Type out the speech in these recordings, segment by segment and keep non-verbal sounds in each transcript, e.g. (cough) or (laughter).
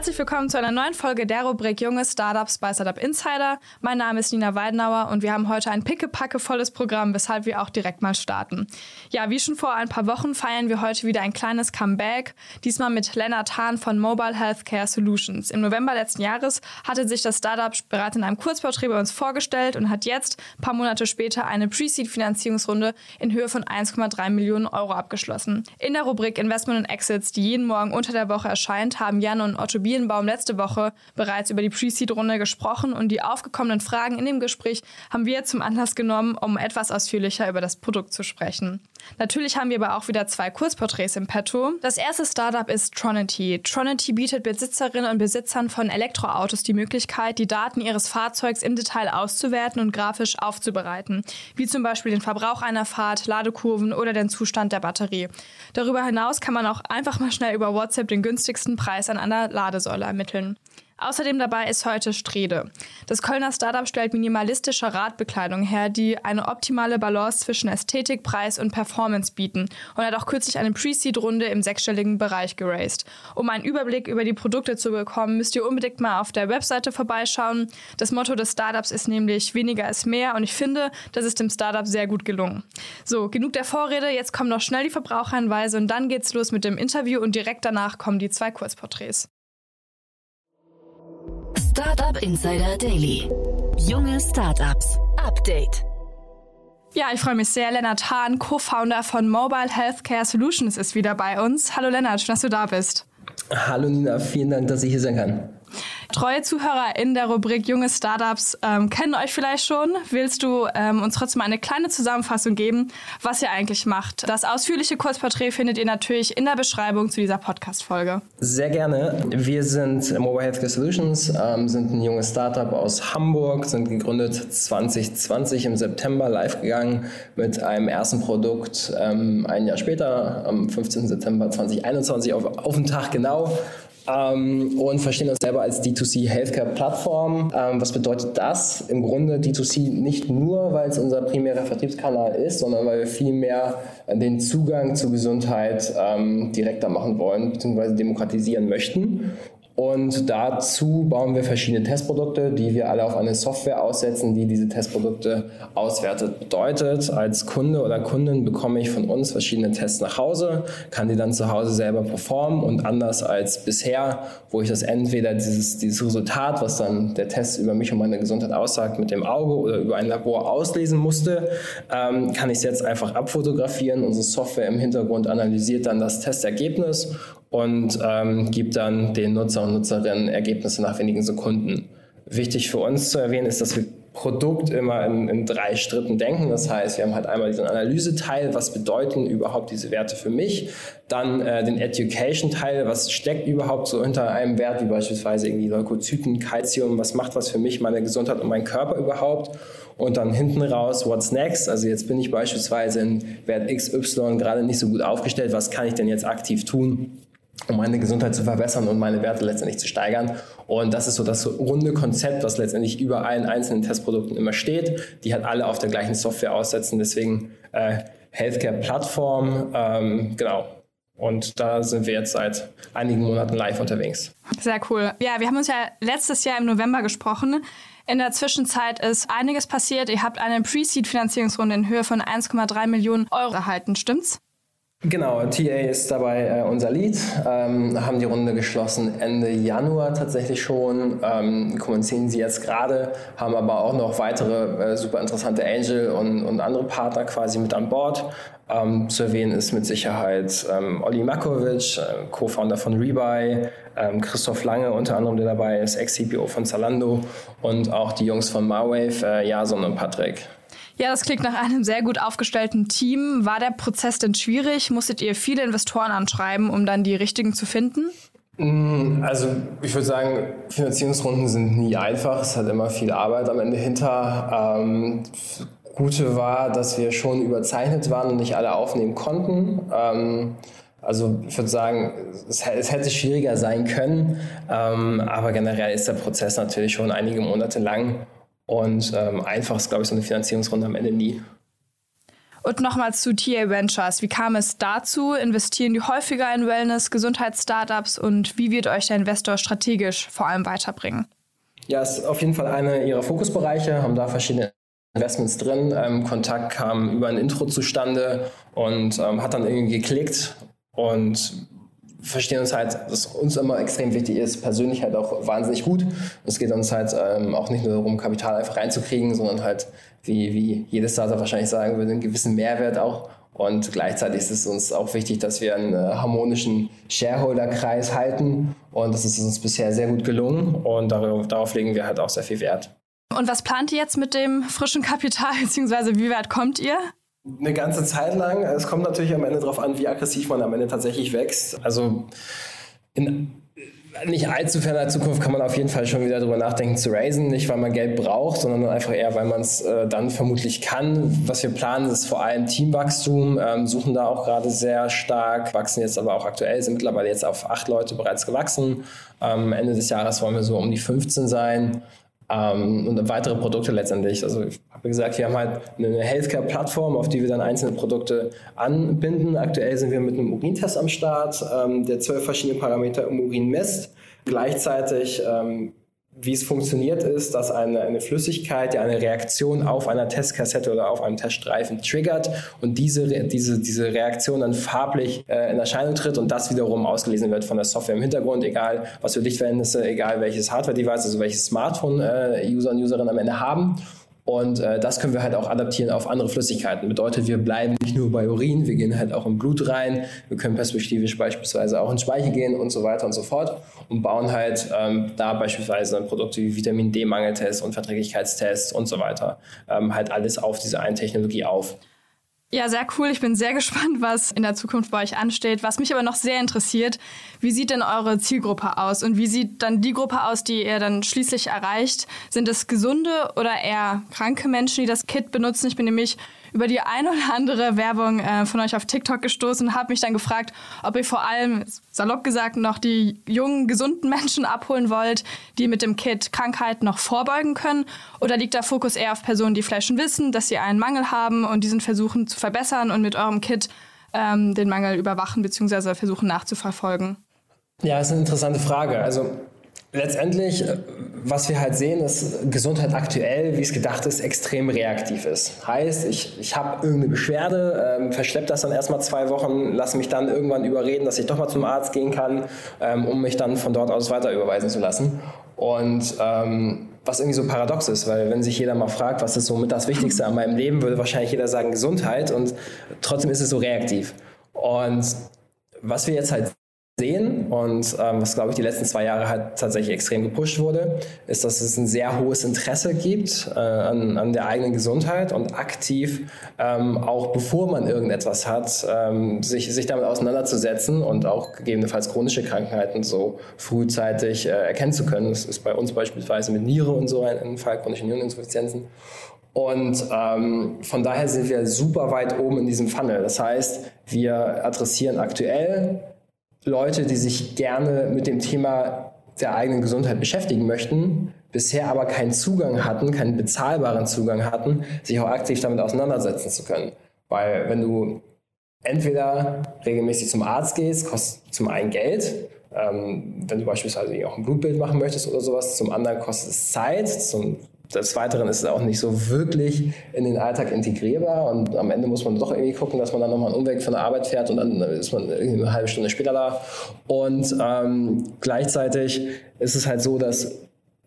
Herzlich willkommen zu einer neuen Folge der Rubrik Junge Startups bei Startup Insider. Mein Name ist Nina Weidenauer und wir haben heute ein pickepackevolles Programm, weshalb wir auch direkt mal starten. Ja, wie schon vor ein paar Wochen feiern wir heute wieder ein kleines Comeback, diesmal mit Lennart Hahn von Mobile Healthcare Solutions. Im November letzten Jahres hatte sich das Startup bereits in einem Kurzporträt bei uns vorgestellt und hat jetzt, ein paar Monate später, eine Pre-Seed-Finanzierungsrunde in Höhe von 1,3 Millionen Euro abgeschlossen. In der Rubrik Investment und Exits, die jeden Morgen unter der Woche erscheint, haben Jan und Otto Bienenbaum letzte Woche bereits über die Pre-Seed-Runde gesprochen und die aufgekommenen Fragen in dem Gespräch haben wir zum Anlass genommen, um etwas ausführlicher über das Produkt zu sprechen. Natürlich haben wir aber auch wieder zwei Kurzporträts im Petto. Das erste Startup ist Tronity. Tronity bietet Besitzerinnen und Besitzern von Elektroautos die Möglichkeit, die Daten ihres Fahrzeugs im Detail auszuwerten und grafisch aufzubereiten, wie zum Beispiel den Verbrauch einer Fahrt, Ladekurven oder den Zustand der Batterie. Darüber hinaus kann man auch einfach mal schnell über WhatsApp den günstigsten Preis an einer Ladesäule ermitteln. Außerdem dabei ist heute Strede. Das Kölner Startup stellt minimalistische Radbekleidung her, die eine optimale Balance zwischen Ästhetik, Preis und Performance bieten und hat auch kürzlich eine Pre-Seed-Runde im sechsstelligen Bereich geraced. Um einen Überblick über die Produkte zu bekommen, müsst ihr unbedingt mal auf der Webseite vorbeischauen. Das Motto des Startups ist nämlich weniger ist mehr und ich finde, das ist dem Startup sehr gut gelungen. So, genug der Vorrede, jetzt kommen noch schnell die Verbraucherhinweise und dann geht's los mit dem Interview und direkt danach kommen die zwei Kurzporträts. Startup Insider Daily. Junge Startups. Update. Ja, ich freue mich sehr. Lennart Hahn, Co-Founder von Mobile Healthcare Solutions, ist wieder bei uns. Hallo Lennart, schön, dass du da bist. Hallo Nina, vielen Dank, dass ich hier sein kann. Treue Zuhörer in der Rubrik Junge Startups ähm, kennen euch vielleicht schon. Willst du ähm, uns trotzdem eine kleine Zusammenfassung geben, was ihr eigentlich macht? Das ausführliche Kurzporträt findet ihr natürlich in der Beschreibung zu dieser Podcast-Folge. Sehr gerne. Wir sind Mobile Healthcare Solutions, ähm, sind ein junges Startup aus Hamburg, sind gegründet 2020 im September live gegangen mit einem ersten Produkt ähm, ein Jahr später, am 15. September 2021 auf, auf den Tag genau ähm, und verstehen uns selber als D2C Healthcare Plattform. Ähm, was bedeutet das? Im Grunde D2C nicht nur, weil es unser primärer Vertriebskanal ist, sondern weil wir viel mehr den Zugang zur Gesundheit ähm, direkter machen wollen bzw. demokratisieren möchten. Und dazu bauen wir verschiedene Testprodukte, die wir alle auf eine Software aussetzen, die diese Testprodukte auswertet. Bedeutet, als Kunde oder Kundin bekomme ich von uns verschiedene Tests nach Hause, kann die dann zu Hause selber performen und anders als bisher, wo ich das entweder dieses, dieses Resultat, was dann der Test über mich und meine Gesundheit aussagt, mit dem Auge oder über ein Labor auslesen musste, ähm, kann ich es jetzt einfach abfotografieren. Unsere Software im Hintergrund analysiert dann das Testergebnis und ähm, gibt dann den Nutzer und Nutzerinnen Ergebnisse nach wenigen Sekunden. Wichtig für uns zu erwähnen ist, dass wir Produkt immer in, in, drei Schritten denken. Das heißt, wir haben halt einmal diesen Analyse-Teil, was bedeuten überhaupt diese Werte für mich, dann äh, den Education-Teil, was steckt überhaupt so hinter einem Wert, wie beispielsweise irgendwie Leukozyten, Calcium, was macht was für mich, meine Gesundheit und mein Körper überhaupt und dann hinten raus, what's next? Also jetzt bin ich beispielsweise in Wert XY gerade nicht so gut aufgestellt, was kann ich denn jetzt aktiv tun? Um meine Gesundheit zu verbessern und meine Werte letztendlich zu steigern. Und das ist so das runde Konzept, was letztendlich über allen einzelnen Testprodukten immer steht, die halt alle auf der gleichen Software aussetzen. Deswegen äh, Healthcare-Plattform, ähm, genau. Und da sind wir jetzt seit einigen Monaten live unterwegs. Sehr cool. Ja, wir haben uns ja letztes Jahr im November gesprochen. In der Zwischenzeit ist einiges passiert. Ihr habt eine Pre-Seed-Finanzierungsrunde in Höhe von 1,3 Millionen Euro erhalten, stimmt's? Genau, TA ist dabei äh, unser Lead, ähm, haben die Runde geschlossen Ende Januar tatsächlich schon, ähm, kommunizieren sie jetzt gerade, haben aber auch noch weitere äh, super interessante Angel und, und andere Partner quasi mit an Bord. Ähm, zu erwähnen ist mit Sicherheit ähm, Olli Makovic, äh, Co-Founder von Rebuy, ähm, Christoph Lange unter anderem, der dabei ist, Ex-CPO von Zalando und auch die Jungs von Marwave, äh, Jason und Patrick. Ja, das klingt nach einem sehr gut aufgestellten Team. War der Prozess denn schwierig? Musstet ihr viele Investoren anschreiben, um dann die richtigen zu finden? Mm, also ich würde sagen, Finanzierungsrunden sind nie einfach. Es hat immer viel Arbeit am Ende hinter. Ähm, Gute war, dass wir schon überzeichnet waren und nicht alle aufnehmen konnten. Ähm, also ich würde sagen, es, es, hätte schwieriger sein können, ähm, aber generell ist der Prozess natürlich schon einige Monate lang und ähm, einfach ist, glaube ich, so eine Finanzierungsrunde am Ende nie. Und nochmals zu TA Ventures. Wie kam es dazu? Investieren die häufiger in Wellness, Gesundheitsstartups und wie wird euch der Investor strategisch vor allem weiterbringen? Ja, ist auf jeden Fall einer ihrer Fokusbereiche, haben da verschiedene Investments drin. Ähm, Kontakt kam über ein Intro zustande und ähm, hat dann irgendwie geklickt und verstehen uns halt, dass uns immer extrem wichtig ist, persönlich halt auch wahnsinnig gut. Es geht uns halt ähm, auch nicht nur darum, Kapital einfach reinzukriegen, sondern halt, wie, wie jedes Startup wahrscheinlich sagen würde, einen gewissen Mehrwert auch. Und gleichzeitig ist es uns auch wichtig, dass wir einen äh, harmonischen Shareholder-Kreis halten. Und das ist uns bisher sehr gut gelungen. Und darauf, darauf legen wir halt auch sehr viel Wert. Und was plant ihr jetzt mit dem frischen Kapital, (laughs) beziehungsweise wie weit kommt ihr? Eine ganze Zeit lang. Es kommt natürlich am Ende darauf an, wie aggressiv man am Ende tatsächlich wächst. Also in nicht allzu ferner Zukunft kann man auf jeden Fall schon wieder darüber nachdenken zu raisen. Nicht, weil man Geld braucht, sondern einfach eher, weil man es äh, dann vermutlich kann. Was wir planen, ist vor allem Teamwachstum, ähm, suchen da auch gerade sehr stark, wachsen jetzt aber auch aktuell, sind mittlerweile jetzt auf acht Leute bereits gewachsen. Ähm, Ende des Jahres wollen wir so um die 15 sein ähm, und weitere Produkte letztendlich. Also ich habe gesagt, wir haben halt eine Healthcare-Plattform, auf die wir dann einzelne Produkte anbinden. Aktuell sind wir mit einem Urintest am Start, ähm, der zwölf verschiedene Parameter im Urin misst. Gleichzeitig ähm, wie es funktioniert ist, dass eine, eine Flüssigkeit ja eine Reaktion auf einer Testkassette oder auf einem Teststreifen triggert und diese, diese, diese Reaktion dann farblich äh, in Erscheinung tritt und das wiederum ausgelesen wird von der Software im Hintergrund, egal was für Lichtverhältnisse, egal welches Hardware-Device, also welches Smartphone-User äh, und Userinnen am Ende haben. Und äh, das können wir halt auch adaptieren auf andere Flüssigkeiten. Bedeutet, wir bleiben nicht nur bei Urin, wir gehen halt auch im Blut rein. Wir können perspektivisch beispielsweise auch in Speichel gehen und so weiter und so fort und bauen halt ähm, da beispielsweise Produkte wie Vitamin D-Mangeltests und Verträglichkeitstests und so weiter ähm, halt alles auf diese eine Technologie auf. Ja, sehr cool. Ich bin sehr (laughs) gespannt, was in der Zukunft bei euch ansteht. Was mich aber noch sehr interessiert, wie sieht denn eure Zielgruppe aus und wie sieht dann die Gruppe aus, die ihr dann schließlich erreicht? Sind es gesunde oder eher kranke Menschen, die das Kit benutzen? Ich bin nämlich über die ein oder andere Werbung äh, von euch auf TikTok gestoßen und habe mich dann gefragt, ob ihr vor allem, salopp gesagt, noch die jungen, gesunden (laughs) Menschen abholen wollt, die mit dem Kit Krankheiten noch vorbeugen können. Oder liegt der Fokus eher auf Personen, die vielleicht schon wissen, dass sie einen Mangel haben und diesen versuchen zu verbessern und mit eurem Kit ähm, den Mangel überwachen bzw. versuchen nachzuverfolgen? Ja, das ist eine interessante Frage. Also Letztendlich, äh, was wir halt sehen, ist Gesundheit aktuell, wie es gedacht ist, extrem reaktiv ist. Heißt, ich, ich habe irgendeine Beschwerde, ähm, verschleppe das dann erstmal zwei Wochen, lasse mich dann irgendwann überreden, dass ich doch mal zum Arzt gehen kann, ähm, um mich dann von dort aus weiter überweisen zu lassen. Und ähm, was irgendwie so paradox ist, weil wenn sich jeder mal fragt, was ist so mit das Wichtigste an meinem Leben, würde wahrscheinlich jeder sagen Gesundheit und trotzdem ist es so reaktiv. Und was wir jetzt halt sehen und ähm, was, glaube ich, die letzten zwei Jahre halt tatsächlich extrem gepusht wurde, ist, dass es ein sehr hohes Interesse gibt äh, an, an der eigenen Gesundheit und aktiv, ähm, auch bevor man irgendetwas hat, ähm, sich, sich damit auseinanderzusetzen und auch gegebenenfalls chronische Krankheiten so frühzeitig äh, erkennen zu können. Das ist bei uns beispielsweise mit Niere und so ein, Fall, chronische Niereninsuffizienzen. Und ähm, von daher sind wir super weit oben in diesem Funnel. Das heißt, wir adressieren aktuell Leute, die sich gerne mit dem Thema der eigenen Gesundheit beschäftigen möchten, bisher aber keinen Zugang hatten, keinen bezahlbaren Zugang hatten, sich auch aktiv damit auseinandersetzen zu können. Weil wenn du entweder regelmäßig zum Arzt gehst, kostet zum einen Geld, ähm, wenn du beispielsweise auch ein Blutbild machen möchtest oder sowas, zum anderen kostet es Zeit, zum des Weiteren ist es auch nicht so wirklich in den Alltag integrierbar und am Ende muss man doch irgendwie gucken, dass man dann nochmal einen Umweg von der Arbeit fährt und dann ist man eine halbe Stunde später da. Und ähm, gleichzeitig ist es halt so, dass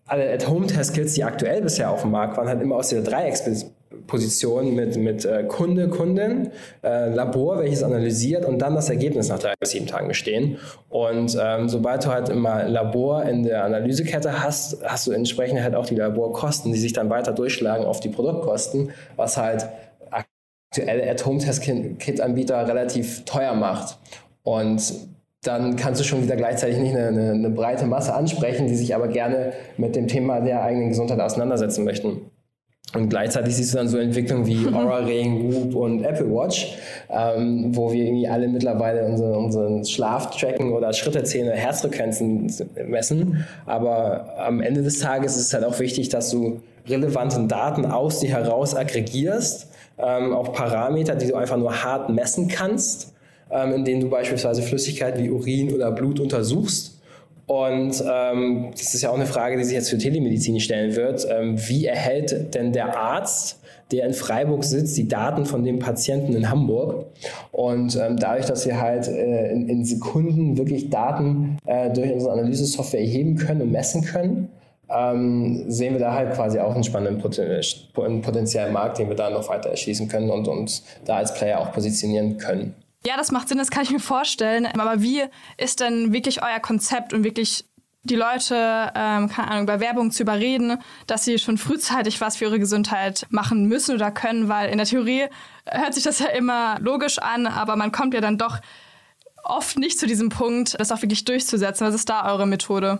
alle At-Home-Test-Kits, die aktuell bisher auf dem Markt waren, halt immer aus dieser Dreiecksposition Position mit, mit äh, Kunde, Kundin, äh, Labor, welches analysiert und dann das Ergebnis nach drei bis sieben Tagen bestehen. Und ähm, sobald du halt immer Labor in der Analysekette hast, hast du entsprechend halt auch die Laborkosten, die sich dann weiter durchschlagen auf die Produktkosten, was halt aktuelle At-Home-Test-Kit-Anbieter relativ teuer macht. Und dann kannst du schon wieder gleichzeitig nicht eine, eine, eine breite Masse ansprechen, die sich aber gerne mit dem Thema der eigenen Gesundheit auseinandersetzen möchten. Und gleichzeitig siehst du dann so Entwicklungen wie Aura Ring, Whoop und Apple Watch, ähm, wo wir irgendwie alle mittlerweile unsere, unseren Schlaf tracken oder Schritte zählen Herzfrequenzen messen. Aber am Ende des Tages ist es halt auch wichtig, dass du relevanten Daten aus dir heraus aggregierst, ähm, auch Parameter, die du einfach nur hart messen kannst, ähm, in denen du beispielsweise Flüssigkeiten wie Urin oder Blut untersuchst. Und ähm, das ist ja auch eine Frage, die sich jetzt für Telemedizin stellen wird. Ähm, wie erhält denn der Arzt der in Freiburg sitzt, die Daten von dem Patienten in Hamburg. Und ähm, dadurch, dass wir halt äh, in, in, Sekunden wirklich Daten äh, durch unsere Analysesoftware erheben können und messen können, ähm, sehen wir da halt quasi auch einen spannenden potenziellen Markt, den wir da noch weiter erschließen können und uns da als Player auch positionieren können. Ja, das macht Sinn, das kann ich mir vorstellen. Aber wie ist denn wirklich euer Konzept und wirklich die Leute, ähm, keine Ahnung, bei Werbung zu überreden, dass sie schon frühzeitig was für ihre Gesundheit machen müssen oder können, weil in der Theorie hört sich das ja immer logisch an, aber man kommt ja dann doch oft nicht zu diesem Punkt, das auch wirklich durchzusetzen. Was ist da eure Methode?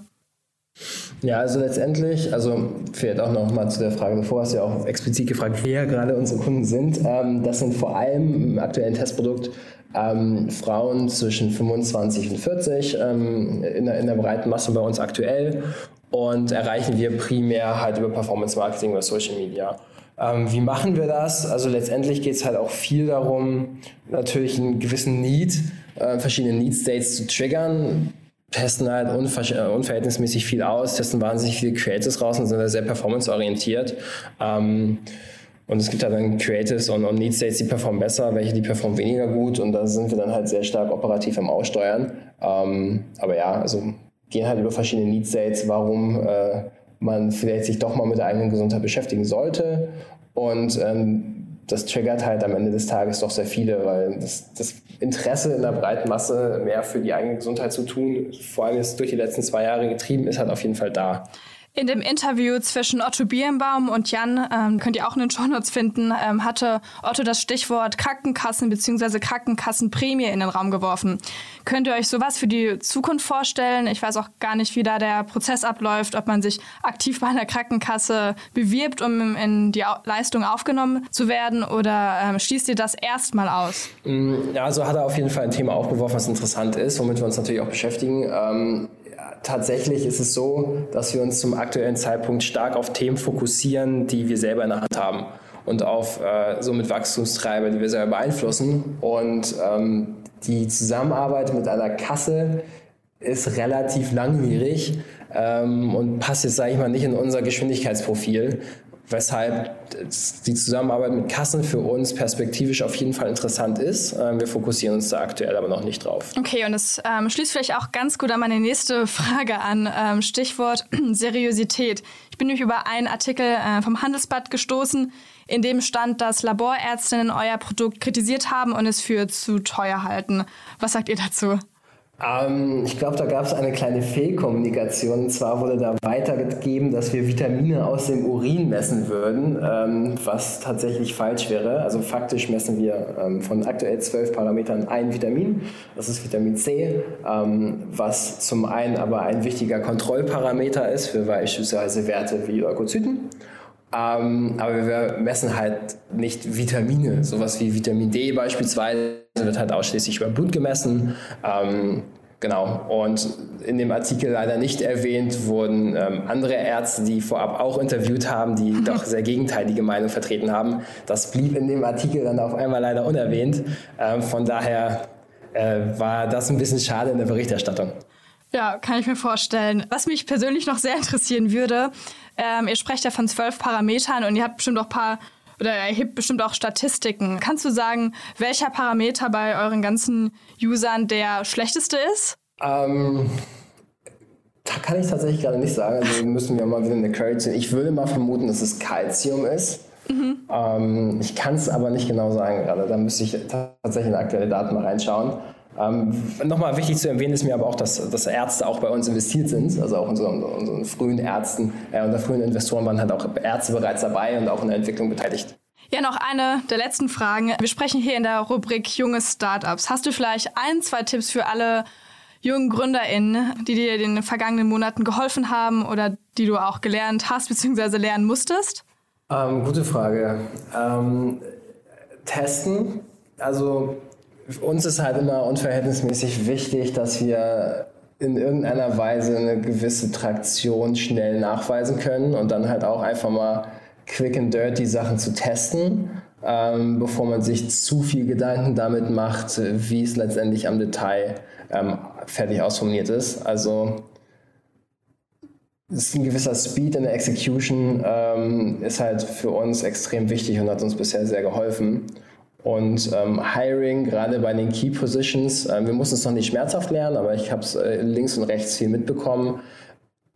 Ja, also letztendlich, also vielleicht auch noch mal zu der Frage bevor, hast du ja auch explizit gefragt, wer gerade unsere Kunden sind. Ähm, das sind vor allem im aktuellen Testprodukt ähm, Frauen zwischen 25 und 40 ähm, in, der, in der breiten Masse bei uns aktuell und erreichen wir primär halt über Performance Marketing oder Social Media. Ähm, wie machen wir das? Also letztendlich geht es halt auch viel darum, natürlich einen gewissen Need, äh, verschiedene Need States zu triggern testen halt äh, unverhältnismäßig viel aus, testen wahnsinnig viele Creatives raus und sind da sehr performanceorientiert. Ähm, und es gibt halt dann Creatives und, und Need States, die performen besser, welche die performen weniger gut. Und da sind wir dann halt sehr stark operativ am Aussteuern. Ähm, aber ja, also gehen halt über verschiedene Need States, warum äh, man vielleicht sich doch mal mit der eigenen Gesundheit beschäftigen sollte. Und ähm, das triggert halt am Ende des Tages doch sehr viele, weil das, das, Interesse in der breiten Masse mehr für die eigene Gesundheit zu tun, vor allem jetzt durch die letzten zwei Jahre getrieben, ist halt auf jeden Fall da. In dem Interview zwischen Otto Birnbaum und Jan, ähm, könnt ihr auch in den Shownotes finden, ähm, hatte Otto das Stichwort Krankenkassen bzw. Krankenkassenprämie in den Raum geworfen. Könnt ihr euch sowas für die Zukunft vorstellen? Ich weiß auch gar nicht, wie da der Prozess abläuft, ob man sich aktiv bei einer Krankenkasse bewirbt, um in die Leistung aufgenommen zu werden oder ähm, schließt ihr das erstmal aus? Mm, ja, also hat er auf jeden Fall ein Thema aufgeworfen, was interessant ist, womit wir uns natürlich auch beschäftigen. Tatsächlich ist es so, dass wir uns zum aktuellen Zeitpunkt stark auf Themen fokussieren, die wir selber in der Hand haben und auf äh, somit Wachstumstreiber, die wir selber beeinflussen. Und ähm, die Zusammenarbeit mit einer Kasse ist relativ langwierig ähm, und passt jetzt, sage ich mal, nicht in unser Geschwindigkeitsprofil weshalb die Zusammenarbeit mit Kassen für uns perspektivisch auf jeden Fall interessant ist. Ähm, wir fokussieren uns da aktuell aber noch nicht drauf. Okay, und das ähm, schließt vielleicht auch ganz gut an meine nächste (laughs) Frage an. Ähm, Stichwort (clears throat) Seriosität. Ich bin nämlich über einen Artikel äh, vom Handelsblatt gestoßen, in dem stand, dass Laborärztinnen euer Produkt kritisiert haben und es für zu teuer halten. Was sagt ihr dazu? Ähm, ich glaube, da gab es eine kleine Fehlkommunikation. Und zwar wurde da weitergegeben, dass wir Vitamine aus dem Urin messen würden, ähm, was tatsächlich falsch wäre. Also faktisch messen wir ähm, von aktuell zwölf Parametern ein Vitamin. Das ist Vitamin C, ähm, was zum einen aber ein wichtiger Kontrollparameter ist für beispielsweise Werte wie Leukozyten. Ähm, aber wir messen halt nicht Vitamine, sowas wie Vitamin D beispielsweise wird halt ausschließlich über Blut gemessen. Ähm, genau. Und in dem Artikel leider nicht erwähnt wurden ähm, andere Ärzte, die vorab auch interviewt haben, die mhm. doch sehr gegenteilige Meinung vertreten haben. Das blieb in dem Artikel dann auf einmal leider unerwähnt. Ähm, von daher äh, war das ein bisschen schade in der Berichterstattung. Ja, kann ich mir vorstellen. Was mich persönlich noch sehr interessieren würde, ähm, ihr sprecht ja von zwölf Parametern und ihr habt bestimmt auch paar oder erhebt bestimmt auch Statistiken. Kannst du sagen, welcher Parameter bei euren ganzen Usern der schlechteste ist? Ähm, da kann ich tatsächlich gerade nicht sagen. Also müssen wir mal wieder eine Query ziehen. Ich würde mal vermuten, dass es Calcium ist. Mhm. Ähm, ich kann es aber nicht genau sagen gerade. Da müsste ich tatsächlich in aktuelle Daten mal reinschauen. Ähm, Nochmal wichtig zu erwähnen ist mir aber auch, dass, dass Ärzte auch bei uns investiert sind, also auch unsere, unseren frühen Ärzten, äh, unsere frühen Investoren waren halt auch Ärzte bereits dabei und auch in der Entwicklung beteiligt. Ja, noch eine der letzten Fragen. Wir sprechen hier in der Rubrik junge Startups. Hast du vielleicht ein, zwei Tipps für alle jungen GründerInnen, die dir in den vergangenen Monaten geholfen haben oder die du auch gelernt hast bzw. lernen musstest? Ähm, gute Frage. Ähm, testen. Also uns ist halt immer unverhältnismäßig wichtig, dass wir in irgendeiner Weise eine gewisse Traktion schnell nachweisen können und dann halt auch einfach mal quick and dirty Sachen zu testen, ähm, bevor man sich zu viel Gedanken damit macht, wie es letztendlich am Detail ähm, fertig ausformuliert ist. Also ist ein gewisser Speed in der Execution ähm, ist halt für uns extrem wichtig und hat uns bisher sehr geholfen. Und ähm, Hiring, gerade bei den Key Positions, äh, wir mussten es noch nicht schmerzhaft lernen, aber ich habe es äh, links und rechts viel mitbekommen.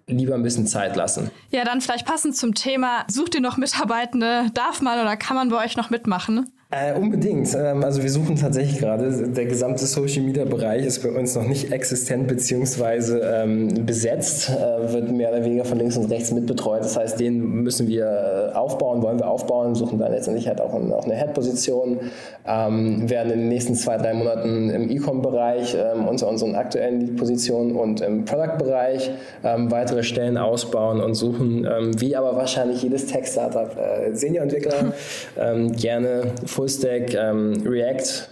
Lieber ein bisschen Zeit lassen. Ja, dann vielleicht passend zum Thema, sucht ihr noch Mitarbeitende? Darf man oder kann man bei euch noch mitmachen? Äh, unbedingt. Ähm, also wir suchen tatsächlich gerade, der gesamte Social Media Bereich ist bei uns noch nicht existent bzw. Ähm, besetzt, äh, wird mehr oder weniger von links und rechts mitbetreut. Das heißt, den müssen wir äh, aufbauen, wollen wir aufbauen, suchen dann letztendlich halt auch, ein, auch eine Head-Position, ähm, werden in den nächsten zwei, drei Monaten im E-Com-Bereich ähm, unter unseren aktuellen Lead-Positionen und im Product-Bereich ähm, weitere Stellen ausbauen und suchen, ähm, wie aber wahrscheinlich jedes Tech-Startup, äh, Senior-Entwickler (laughs) ähm, gerne Fullstack, ähm, React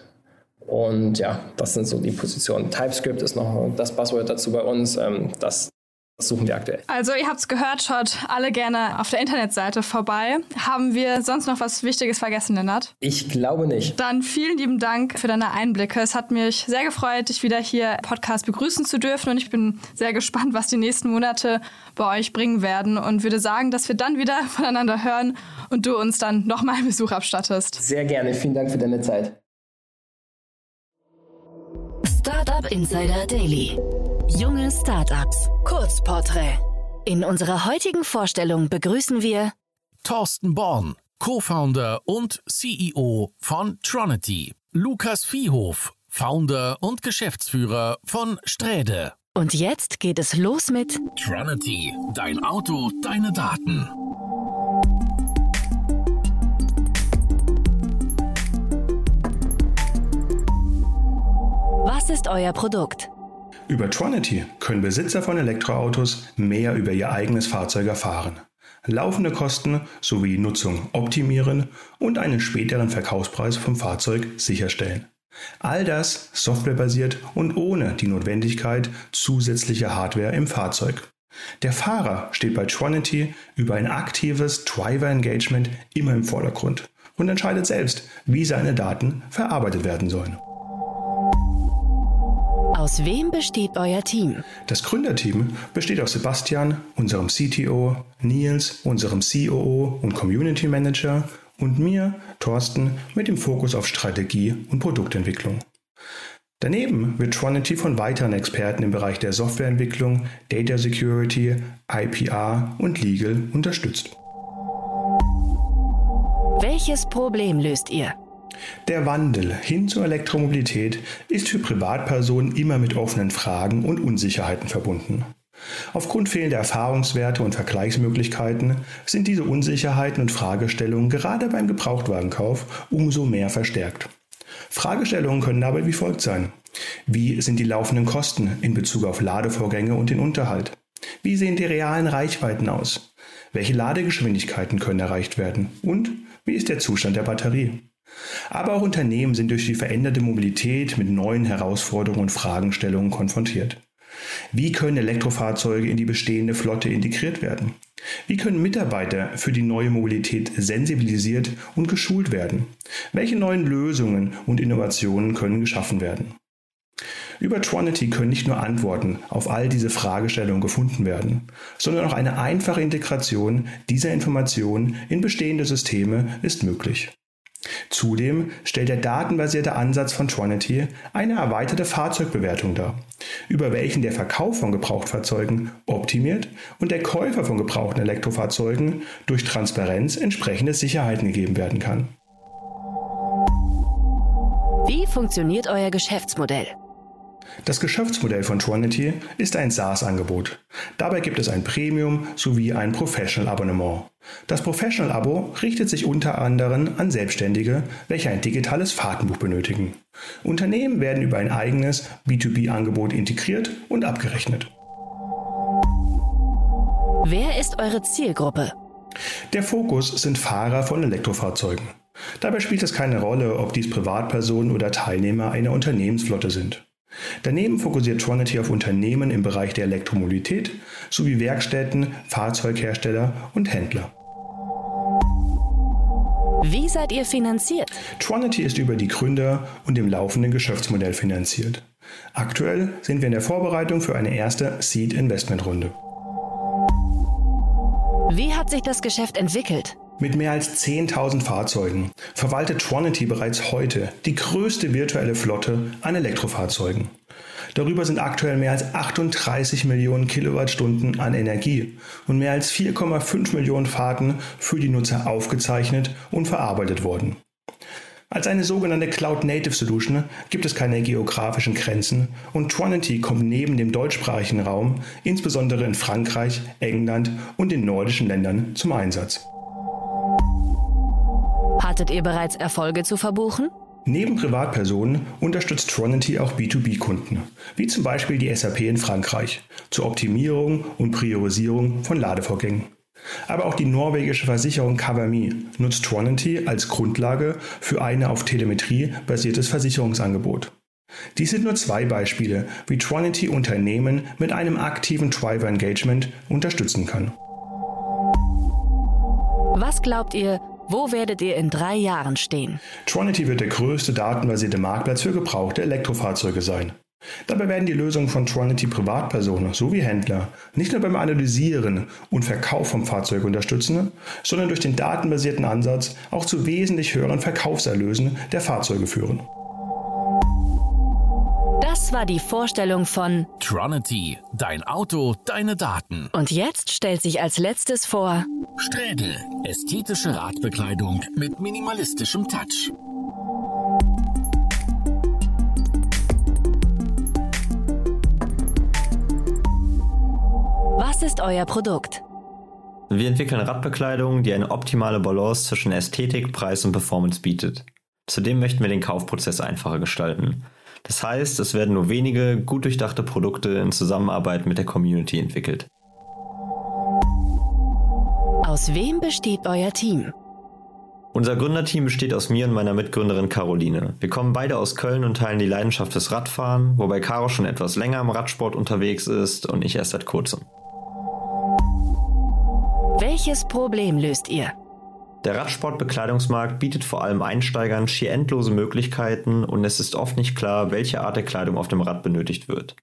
und ja, das sind so die Positionen. TypeScript ist noch das Buzzword dazu bei uns. Ähm, das suchen wir aktuell. Also ihr habt es gehört, schaut alle gerne auf der Internetseite vorbei. Haben wir sonst noch was Wichtiges vergessen, Lennart? Ich glaube nicht. Dann vielen lieben Dank für deine Einblicke. Es hat mich sehr gefreut, dich wieder hier im Podcast begrüßen zu dürfen und ich bin sehr gespannt, was die nächsten Monate bei euch bringen werden und würde sagen, dass wir dann wieder (laughs) voneinander hören und du uns dann nochmal Besuch abstattest. Sehr gerne. Vielen Dank für deine Zeit. Startup Insider Daily. Junge Startups. Kurzporträt. In unserer heutigen Vorstellung begrüßen wir Thorsten Born, Co-Founder und CEO von Tronity. Lukas Viehhof, Founder und Geschäftsführer von Sträde. und jetzt geht es los mit Tronity, dein Auto, deine Daten. Was ist euer Produkt? Über Tronity können Besitzer von Elektroautos mehr über ihr eigenes Fahrzeug erfahren, laufende Kosten sowie Nutzung optimieren und einen späteren Verkaufspreis vom Fahrzeug sicherstellen. All das softwarebasiert und ohne die Notwendigkeit zusätzlicher Hardware im Fahrzeug. Der Fahrer steht bei Tronity über ein aktives Driver Engagement immer im Vordergrund und entscheidet selbst, wie seine Daten verarbeitet werden sollen. Aus wem besteht euer Team? Das Gründerteam besteht aus Sebastian, unserem CTO, Nils, unserem COO und Community Manager und mir, Thorsten, mit dem Fokus auf Strategie und Produktentwicklung. Daneben wird Tronity von weiteren Experten im Bereich der Softwareentwicklung, Data Security, IPR und Legal unterstützt. Welches Problem löst ihr? Der Wandel hin zur Elektromobilität ist für Privatpersonen immer mit offenen Fragen und Unsicherheiten verbunden. Aufgrund fehlender Erfahrungswerte und Vergleichsmöglichkeiten sind diese Unsicherheiten und Fragestellungen gerade beim Gebrauchtwagenkauf umso mehr verstärkt. Fragestellungen können dabei wie folgt sein. Wie sind die laufenden Kosten in Bezug auf Ladevorgänge und den Unterhalt? Wie sehen die realen Reichweiten aus? Welche Ladegeschwindigkeiten können erreicht werden? Und wie ist der Zustand der Batterie? Aber auch Unternehmen sind durch die veränderte Mobilität mit neuen Herausforderungen und Fragestellungen konfrontiert. Wie können Elektrofahrzeuge in die bestehende Flotte integriert werden? Wie können Mitarbeiter für die neue Mobilität sensibilisiert und geschult werden? Welche neuen Lösungen und Innovationen können geschaffen werden? Über Tronity können nicht nur Antworten auf all diese Fragestellungen gefunden werden, sondern auch eine einfache Integration dieser Informationen in bestehende Systeme ist möglich. Zudem stellt der datenbasierte Ansatz von Tronity eine erweiterte Fahrzeugbewertung dar, über welchen der Verkauf von Gebrauchtfahrzeugen optimiert und der Käufer von gebrauchten Elektrofahrzeugen durch Transparenz entsprechende Sicherheiten gegeben werden kann. Wie funktioniert euer Geschäftsmodell? Das Geschäftsmodell von Tronity ist ein SaaS-Angebot. Dabei gibt es ein Premium sowie ein Professional-Abonnement. Das Professional-Abo richtet sich unter anderem an Selbstständige, welche ein digitales Fahrtenbuch benötigen. Unternehmen werden über ein eigenes B2B-Angebot integriert und abgerechnet. Wer ist eure Zielgruppe? Der Fokus sind Fahrer von Elektrofahrzeugen. Dabei spielt es keine Rolle, ob dies Privatpersonen oder Teilnehmer einer Unternehmensflotte sind. Daneben fokussiert Tronity auf Unternehmen im Bereich der Elektromobilität sowie Werkstätten, Fahrzeughersteller und Händler. Wie seid ihr finanziert? Tronity ist über die Gründer und dem laufenden Geschäftsmodell finanziert. Aktuell sind wir in der Vorbereitung für eine erste Seed-Investment-Runde. Wie hat sich das Geschäft entwickelt? Mit mehr als 10.000 Fahrzeugen verwaltet Tronity bereits heute die größte virtuelle Flotte an Elektrofahrzeugen. Darüber sind aktuell mehr als 38 Millionen Kilowattstunden an Energie und mehr als 4,5 Millionen Fahrten für die Nutzer aufgezeichnet und verarbeitet worden. Als eine sogenannte Cloud-Native Solution gibt es keine geografischen Grenzen und Tronity kommt neben dem deutschsprachigen Raum, insbesondere in Frankreich, England und den nordischen Ländern, zum Einsatz. Hattet ihr bereits Erfolge zu verbuchen? Neben Privatpersonen unterstützt Tronity auch B2B-Kunden, wie zum Beispiel die SAP in Frankreich, zur Optimierung und Priorisierung von Ladevorgängen. Aber auch die norwegische Versicherung CoverMe nutzt Tronity als Grundlage für eine auf Telemetrie basiertes Versicherungsangebot. Dies sind nur zwei Beispiele, wie Tronity Unternehmen mit einem aktiven Driver Engagement unterstützen kann. Was glaubt ihr, wo werdet ihr in drei Jahren stehen? Tronity wird der größte datenbasierte Marktplatz für gebrauchte Elektrofahrzeuge sein. Dabei werden die Lösungen von Tronity Privatpersonen sowie Händler nicht nur beim Analysieren und Verkauf vom Fahrzeug unterstützen, sondern durch den datenbasierten Ansatz auch zu wesentlich höheren Verkaufserlösen der Fahrzeuge führen. Das war die Vorstellung von Tronity, dein Auto, deine Daten. Und jetzt stellt sich als letztes vor Sträde, ästhetische Radbekleidung mit minimalistischem Touch. Was ist euer Produkt? Wir entwickeln Radbekleidung, die eine optimale Balance zwischen Ästhetik, Preis und Performance bietet. Zudem möchten wir den Kaufprozess einfacher gestalten. Das heißt, es werden nur wenige gut durchdachte Produkte in Zusammenarbeit mit der Community entwickelt. Aus wem besteht euer Team? Unser Gründerteam besteht aus mir und meiner Mitgründerin Caroline. Wir kommen beide aus Köln und teilen die Leidenschaft fürs Radfahren, wobei Caro schon etwas länger im Radsport unterwegs ist und ich erst seit kurzem. Welches Problem löst ihr? Der Radsportbekleidungsmarkt bietet vor allem Einsteigern schier endlose Möglichkeiten und es ist oft nicht klar, welche Art der Kleidung auf dem Rad benötigt wird.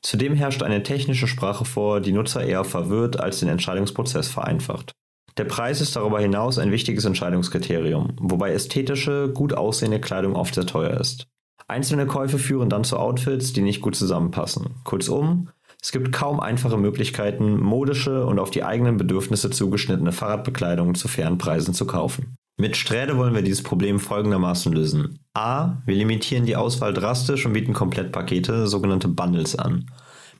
Zudem herrscht eine technische Sprache vor, die Nutzer eher verwirrt als den Entscheidungsprozess vereinfacht. Der Preis ist darüber hinaus ein wichtiges Entscheidungskriterium, wobei ästhetische, gut aussehende Kleidung oft sehr teuer ist. Einzelne Käufe führen dann zu Outfits, die nicht gut zusammenpassen. Kurzum, es gibt kaum einfache Möglichkeiten, modische und auf die eigenen Bedürfnisse zugeschnittene Fahrradbekleidung zu fairen Preisen zu kaufen. Mit Sträde wollen wir dieses Problem folgendermaßen lösen. A. Wir limitieren die Auswahl drastisch und bieten Komplettpakete, sogenannte Bundles an.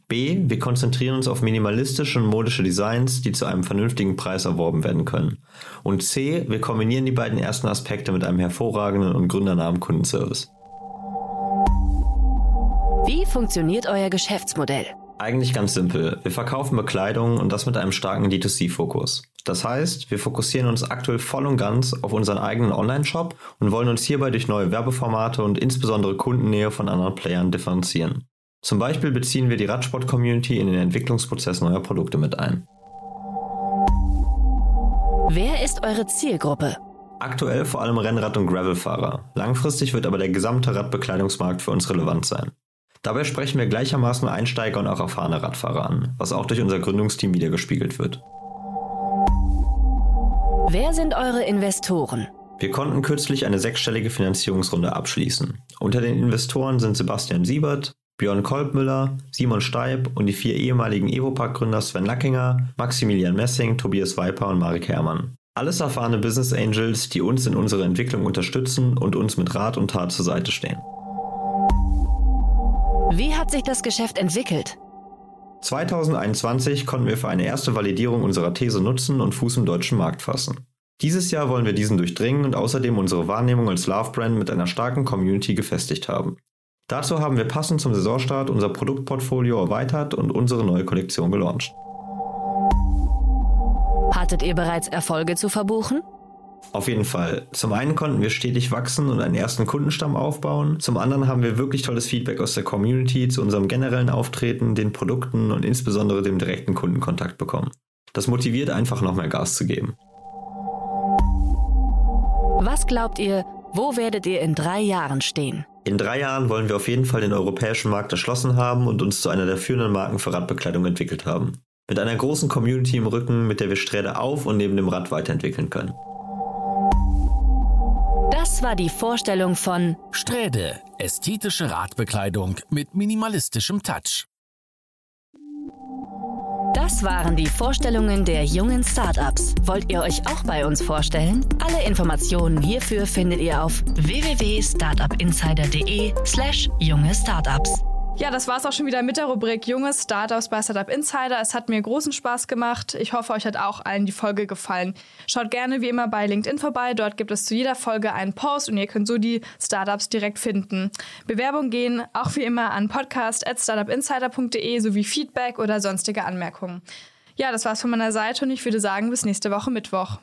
B. Wir konzentrieren uns auf minimalistische und modische Designs, die zu einem vernünftigen Preis erworben werden können. Und C. Wir kombinieren die beiden ersten Aspekte mit einem hervorragenden und gründernahen Kundenservice. Wie funktioniert euer Geschäftsmodell? Eigentlich ganz simpel. Wir verkaufen Bekleidung und das mit einem starken D2C-Fokus. Das heißt, wir fokussieren uns aktuell voll und ganz auf unseren eigenen Online-Shop und wollen uns hierbei durch neue Werbeformate und insbesondere Kundennähe von anderen Playern differenzieren. Zum Beispiel beziehen wir die Radsport-Community in den Entwicklungsprozess neuer Produkte mit ein. Wer ist eure Zielgruppe? Aktuell vor allem Rennrad- und Gravelfahrer. Langfristig wird aber der gesamte Radbekleidungsmarkt für uns relevant sein. Dabei sprechen wir gleichermaßen Einsteiger und auch erfahrene Radfahrer an, was auch durch unser Gründungsteam wiedergespiegelt wird. Wer sind eure Investoren? Wir konnten kürzlich eine sechsstellige Finanzierungsrunde abschließen. Unter den Investoren sind Sebastian Siebert, Björn Kolbmüller, Simon Steib und die vier ehemaligen Evopark-Gründer Sven Lackinger, Maximilian Messing, Tobias Weiper und Marek Herrmann. Alles erfahrene Business Angels, die uns in unserer Entwicklung unterstützen und uns mit Rat und Tat zur Seite stehen. Wie hat sich das Geschäft entwickelt? 2021 konnten wir für eine erste Validierung unserer These nutzen und Fuß im deutschen Markt fassen. Dieses Jahr wollen wir diesen durchdringen und außerdem unsere Wahrnehmung als Love Brand mit einer starken Community gefestigt haben. Dazu haben wir passend zum Saisonstart unser Produktportfolio erweitert und unsere neue Kollektion gelauncht. Hattet ihr bereits Erfolge zu verbuchen? Auf jeden Fall. Zum einen konnten wir stetig wachsen und einen ersten Kundenstamm aufbauen. Zum anderen haben wir wirklich tolles Feedback aus der Community zu unserem generellen Auftreten, den Produkten und insbesondere dem direkten Kundenkontakt bekommen. Das motiviert einfach noch mehr Gas zu geben. Was glaubt ihr, wo werdet ihr in drei Jahren stehen? In drei Jahren wollen wir auf jeden Fall den europäischen Markt erschlossen haben und uns zu einer der führenden Marken für Radbekleidung entwickelt haben. Mit einer großen Community im Rücken, mit der wir Sträde auf und neben dem Rad weiterentwickeln können. Das war die Vorstellung von Sträde, ästhetische Radbekleidung mit minimalistischem Touch. Das waren die Vorstellungen der jungen Startups. Wollt ihr euch auch bei uns vorstellen? Alle Informationen hierfür findet ihr auf www.startupinsider.de/slash junge Startups. Ja, das war es auch schon wieder mit der Rubrik Junge Startups bei Startup Insider. Es hat mir großen Spaß gemacht. Ich hoffe, euch hat auch allen die Folge gefallen. Schaut gerne wie immer bei LinkedIn vorbei. Dort gibt es zu jeder Folge einen Post und ihr könnt so die Startups direkt finden. Bewerbungen gehen auch wie immer an podcast.startupinsider.de sowie Feedback oder sonstige Anmerkungen. Ja, das war's von meiner Seite und ich würde sagen, bis nächste Woche Mittwoch.